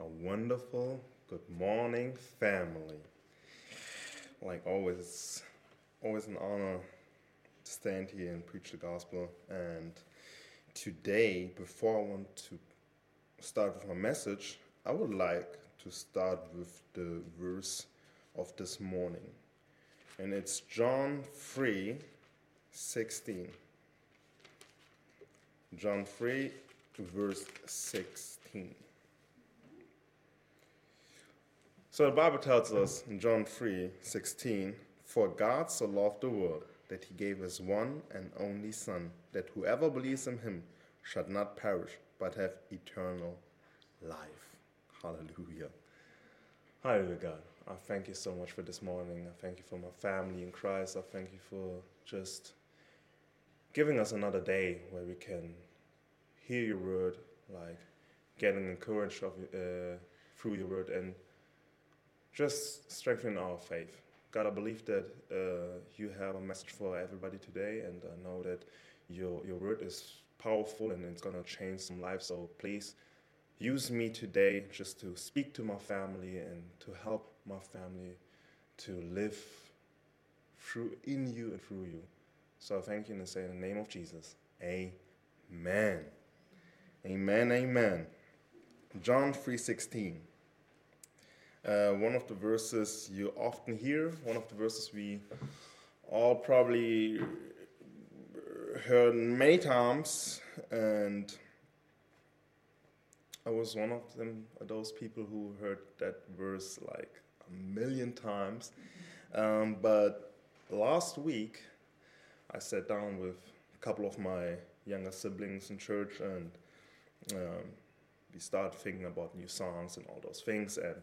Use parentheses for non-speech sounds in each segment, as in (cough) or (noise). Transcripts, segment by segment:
a wonderful good morning, family. Like always, always an honor to stand here and preach the gospel. And today, before I want to start with my message, I would like to start with the verse of this morning. And it's John 3 16. John 3, verse 16. So the Bible tells us in John 3 16, For God so loved the world that he gave his one and only Son, that whoever believes in him shall not perish, but have eternal life. Hallelujah. Hallelujah, God. I thank you so much for this morning. I thank you for my family in Christ. I thank you for just giving us another day where we can hear your word, like getting encouraged of, uh, through your word and just strengthen our faith. God, I believe that uh, you have a message for everybody today, and I know that your, your word is powerful and it's going to change some lives. So please use me today just to speak to my family and to help my family to live through in you and through you. So I thank you and say in the name of Jesus, Amen. Amen. Amen. John three sixteen. Uh, one of the verses you often hear, one of the verses we all probably heard many times, and I was one of them, those people who heard that verse like a million times. Um, but last week, I sat down with a couple of my younger siblings in church, and um, we started thinking about new songs and all those things, and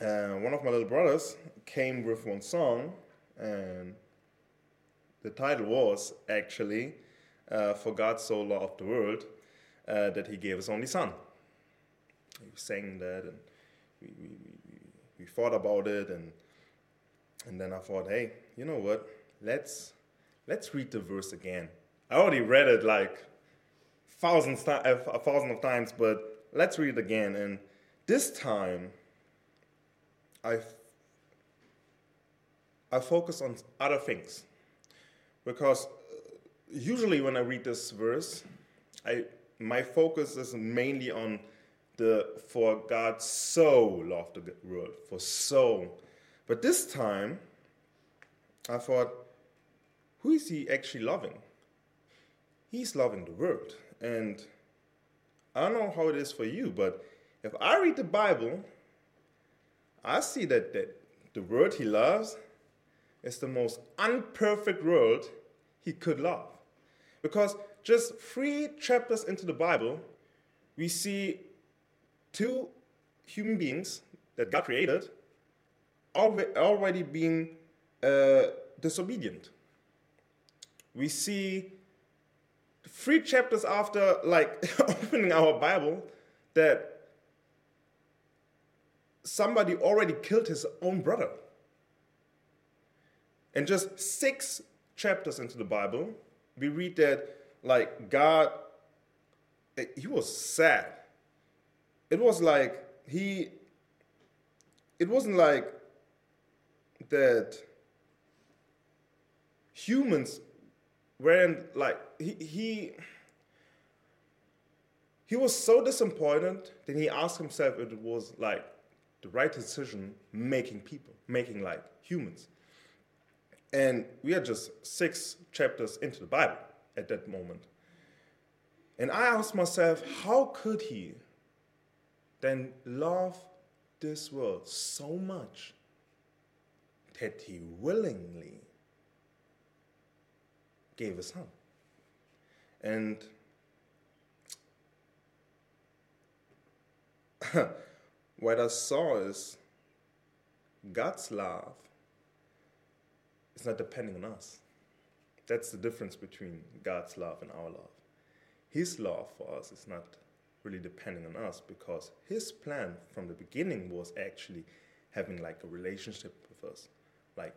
uh, one of my little brothers came with one song, and the title was actually uh, For God So Loved the World uh, That He Gave His Only Son. We sang that and we, we, we, we thought about it, and, and then I thought, hey, you know what? Let's, let's read the verse again. I already read it like thousands, a thousand of times, but let's read it again. And this time, I, I focus on other things. Because uh, usually when I read this verse, I, my focus is mainly on the for God so loved the world, for so. But this time, I thought, who is he actually loving? He's loving the world. And I don't know how it is for you, but if I read the Bible, I see that, that the world he loves is the most unperfect world he could love. Because just three chapters into the Bible, we see two human beings that God created already being uh, disobedient. We see three chapters after, like (laughs) opening our Bible, that somebody already killed his own brother. And just six chapters into the Bible, we read that, like, God, eh, he was sad. It was like he, it wasn't like that humans weren't like, he, he, he was so disappointed that he asked himself if it was like the right decision making people, making like humans. And we are just six chapters into the Bible at that moment. And I asked myself, how could he then love this world so much that he willingly gave his son? And (laughs) what I saw is God's love is not depending on us. That's the difference between God's love and our love. His love for us is not really depending on us because his plan from the beginning was actually having like a relationship with us, like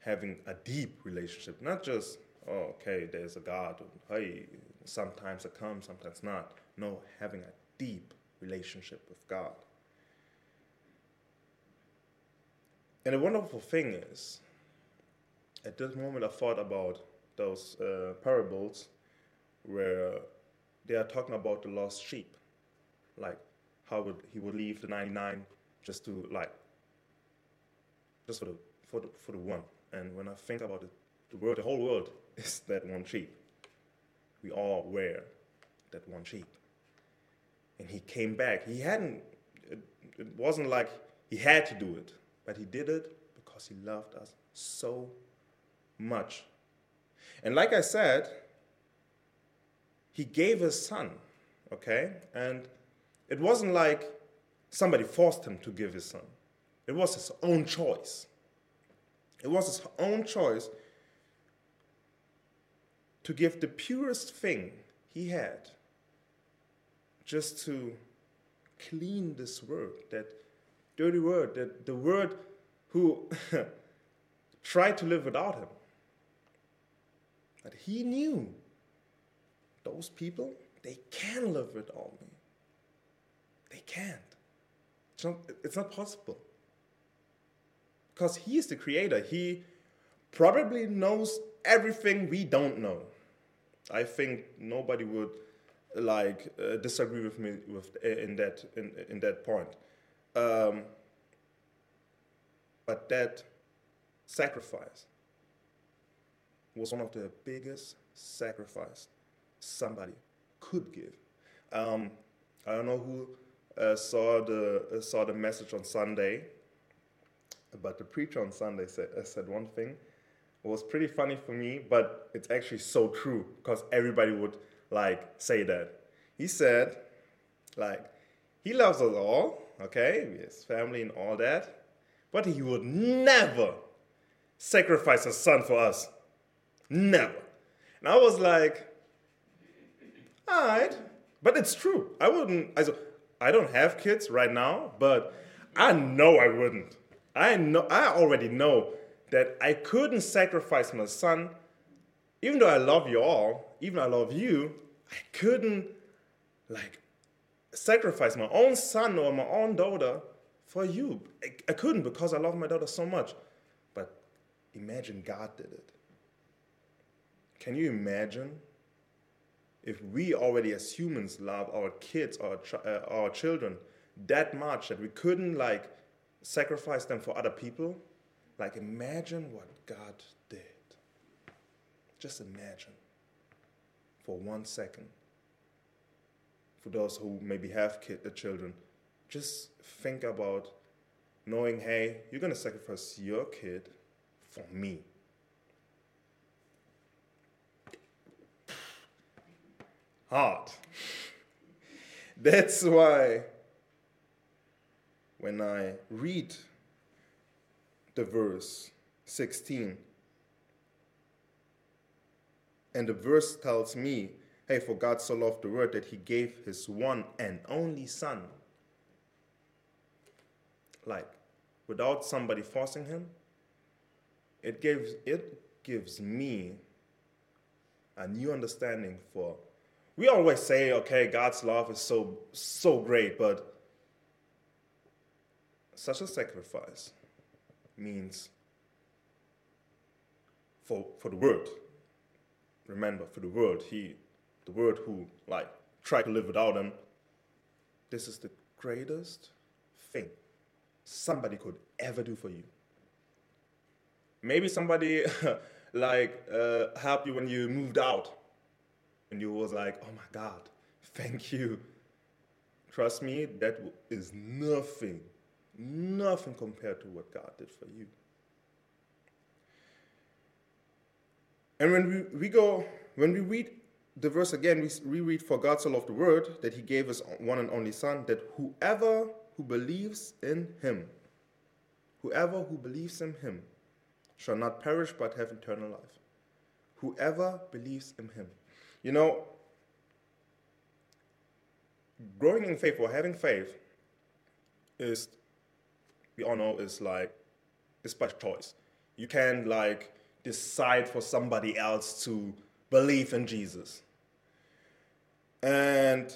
having a deep relationship, not just oh okay there's a God, hey sometimes it comes, sometimes not. No, having a deep relationship with God. And the wonderful thing is, at this moment, I thought about those uh, parables where they are talking about the lost sheep, like how would he would leave the 99 just to like just for the for the for the one. And when I think about it, the world, the whole world (laughs) is that one sheep. We all wear that one sheep. And he came back. He hadn't. It, it wasn't like he had to do it, but he did it because he loved us so much. And like I said, he gave his son, okay? And it wasn't like somebody forced him to give his son, it was his own choice. It was his own choice to give the purest thing he had just to clean this world that dirty word, that the word who (laughs) tried to live without him. But he knew those people, they can live without me. They can't. It's not, it's not possible. Because he is the creator. He probably knows everything we don't know. I think nobody would like uh, disagree with me with in that in, in that point. Um, but that sacrifice was one of the biggest sacrifice somebody could give. Um, I don't know who uh, saw the uh, saw the message on Sunday, but the preacher on Sunday said uh, said one thing. It was pretty funny for me, but it's actually so true because everybody would like say that. He said, like, he loves us all, okay, his family and all that, but he would never sacrifice a son for us. Never. And I was like, all right, but it's true. I wouldn't, I, I don't have kids right now, but I know I wouldn't. I know, I already know that I couldn't sacrifice my son, even though I love you all, even I love you, I couldn't like sacrifice my own son or my own daughter for you. I, I couldn't because I love my daughter so much. But imagine God did it. Can you imagine if we already as humans love our kids, our, uh, our children that much that we couldn't like sacrifice them for other people? Like imagine what God did. Just imagine for one second. For those who maybe have kid, uh, children, just think about knowing, hey, you're going to sacrifice your kid for me. Hard. (laughs) That's why when I read the verse 16, and the verse tells me, hey, for God so loved the world that he gave his one and only son. Like, without somebody forcing him, it gives, it gives me a new understanding for. We always say, okay, God's love is so, so great, but such a sacrifice means for, for the world remember for the world, he, the world who like try to live without him, this is the greatest thing somebody could ever do for you. Maybe somebody (laughs) like uh, helped you when you moved out, and you was like, "Oh my God, thank you." Trust me, that is nothing, nothing compared to what God did for you. And when we, we go, when we read the verse again, we, reread, For God so loved the world that he gave his one and only Son, that whoever who believes in him, whoever who believes in him, shall not perish but have eternal life. Whoever believes in him. You know, growing in faith or having faith is, we all know, is like, it's by choice. You can't like decide for somebody else to believe in Jesus. And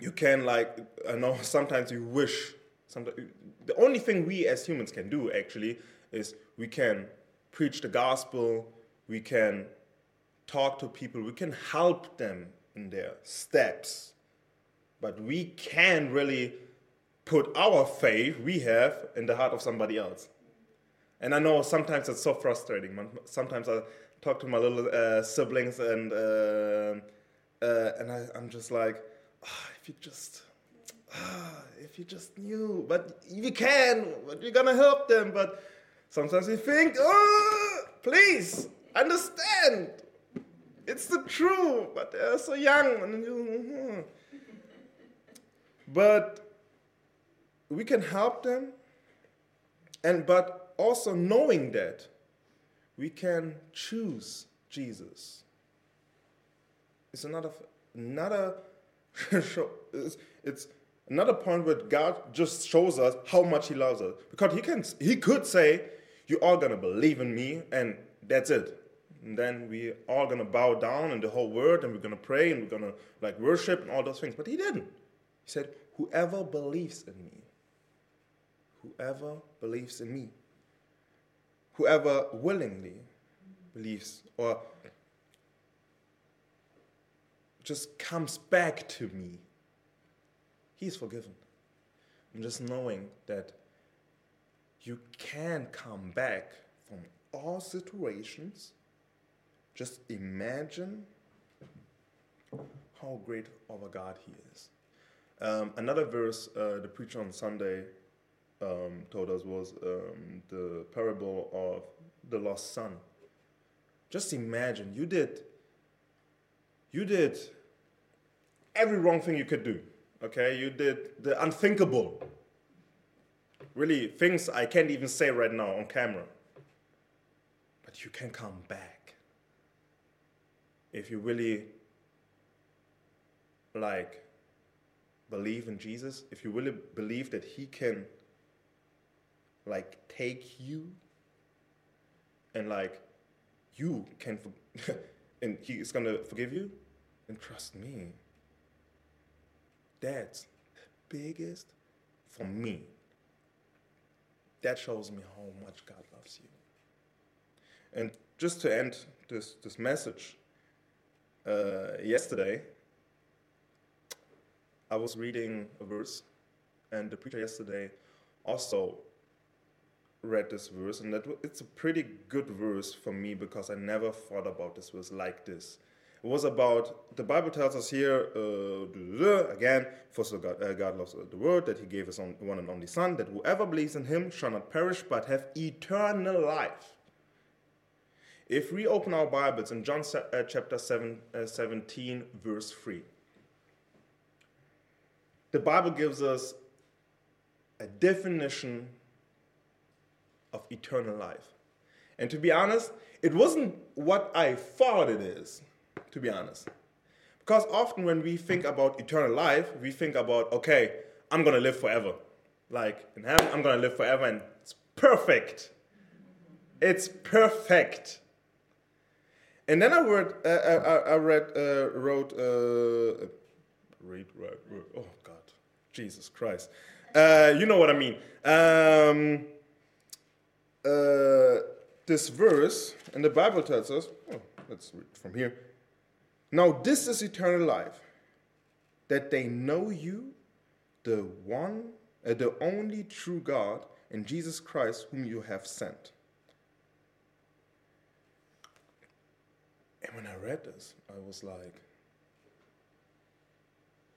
you can like I know sometimes you wish sometimes the only thing we as humans can do actually is we can preach the gospel, we can talk to people, we can help them in their steps. But we can really put our faith we have in the heart of somebody else. And I know sometimes it's so frustrating. Sometimes I talk to my little uh, siblings and uh, uh, and I, am just like, oh, if you just, oh, if you just knew, but you can, but you're gonna help them. But sometimes you think, oh, please understand, it's the truth, but they're so young. And you, hmm. But we can help them, and but also knowing that we can choose Jesus. It's another another. (laughs) It's, it's another point where God just shows us how much He loves us because He can He could say, "You are gonna believe in Me," and that's it. And then we are gonna bow down in the whole world, and we're gonna pray, and we're gonna like worship and all those things. But He didn't. He said, "Whoever believes in Me." Whoever believes in me whoever willingly believes or just comes back to me, he's forgiven. And just knowing that you can come back from all situations, just imagine how great of a God he is. Um, another verse uh, the preacher on Sunday um, told us was um, the parable of the lost son. Just imagine you did you did every wrong thing you could do. Okay, you did the unthinkable. Really, things I can't even say right now on camera. But you can come back if you really like believe in Jesus, if you really believe that He can like take you and like you can (laughs) and he is gonna forgive you? And trust me that's the biggest for me. That shows me how much god loves you. And just to end this this message uh, yesterday i was reading a verse and the preacher yesterday also read this verse, and that it's a pretty good verse for me because I never thought about this verse like this. It was about the Bible tells us here uh, again, of all, God, uh, God loves the world that He gave His own, one and only Son, that whoever believes in Him shall not perish but have eternal life. If we open our Bibles in John uh, chapter 7, uh, 17, verse 3, the Bible gives us a definition of eternal life. And to be honest, it wasn't what I thought it is, to be honest. Because often when we think about eternal life, we think about, okay, I'm to live forever. Like in heaven, I'm to live forever and it's perfect. It's perfect. And then I read, uh, uh I, I read, uh, wrote, uh, read, oh God, Jesus Christ. Uh, you know what I mean. Um, uh, this verse, and the Bible tells us, oh, let's read from here. Now, this is eternal life, that they know you, the one, uh, the only true God, and Jesus Christ, whom you have sent. And when I read this, I was like,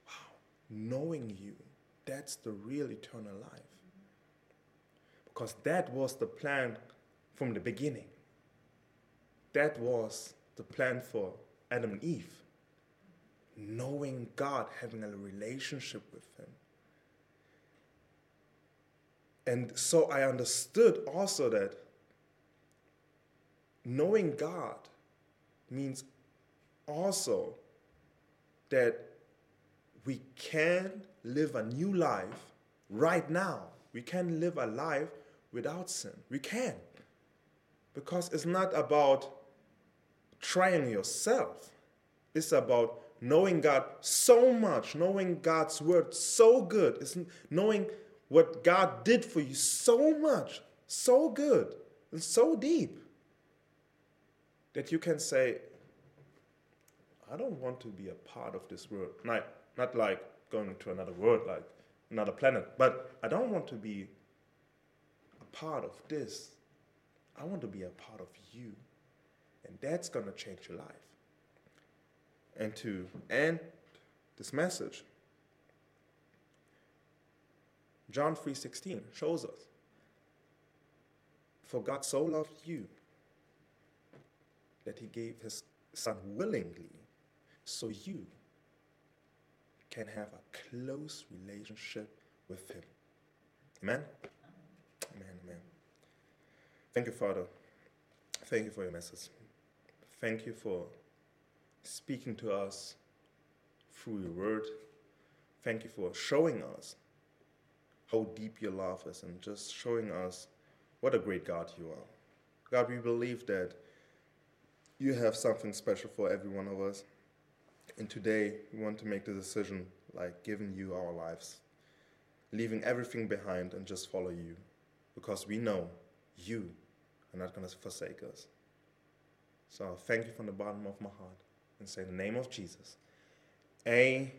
wow, knowing you, that's the real eternal life. Because that was the plan from the beginning. That was the plan for Adam and Eve. Knowing God, having a relationship with Him. And so I understood also that knowing God means also that we can live a new life right now. We can live a life without sin. We can. Because it's not about trying yourself, it's about knowing God so much, knowing God's word so good, is knowing what God did for you so much, so good, and so deep that you can say, I don't want to be a part of this world. Not, not like going to another world, like another planet, but I don't want to be part of this. I want to be a part of you. And that's going to change your life. And to end this message, John 3:16 shows us for God so loved you that he gave his son willingly so you can have a close relationship with him. Amen? Amen, amen. Thank you, Father. Thank you for your message. Thank you for speaking to us through your word. Thank you for showing us how deep your love is and just showing us what a great God you are. God, we believe that you have something special for every one of us. And today, we want to make the decision like giving you our lives, leaving everything behind and just follow you because we know you are not going to forsake us. So I thank you from the bottom of my heart and say in the name of Jesus. Amen.